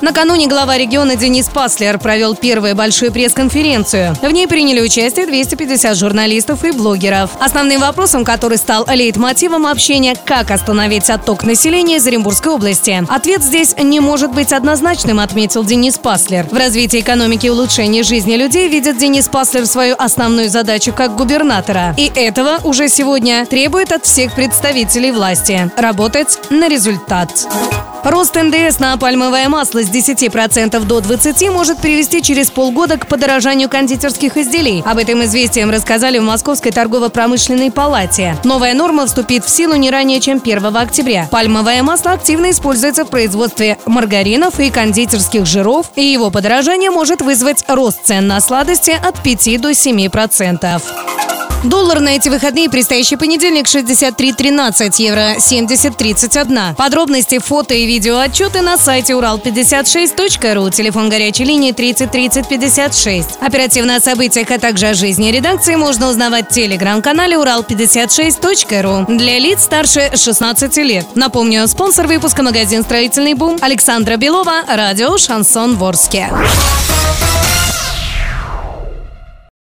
Накануне глава региона Денис Паслер провел первую большую пресс-конференцию. В ней приняли участие 250 журналистов и блогеров. Основным вопросом, который стал лейтмотивом общения, как остановить отток населения из Оренбургской области. Ответ здесь не может быть однозначным, отметил Денис Паслер. В развитии экономики и улучшении жизни людей видит Денис Паслер свою основную задачу как губернатора. И этого уже сегодня требует от всех представителей власти – работать на результат. Рост НДС на пальмовое масло с 10% до 20% может привести через полгода к подорожанию кондитерских изделий. Об этом известием рассказали в Московской торгово-промышленной палате. Новая норма вступит в силу не ранее, чем 1 октября. Пальмовое масло активно используется в производстве маргаринов и кондитерских жиров, и его подорожание может вызвать рост цен на сладости от 5 до 7%. Доллар на эти выходные предстоящий понедельник 63.13, евро 70.31. Подробности, фото и видео отчеты на сайте урал56.ру, телефон горячей линии 30 30 56. Оперативно о событиях, а также о жизни редакции можно узнавать в телеграм-канале урал56.ру для лиц старше 16 лет. Напомню, спонсор выпуска магазин «Строительный бум» Александра Белова, радио «Шансон Ворске».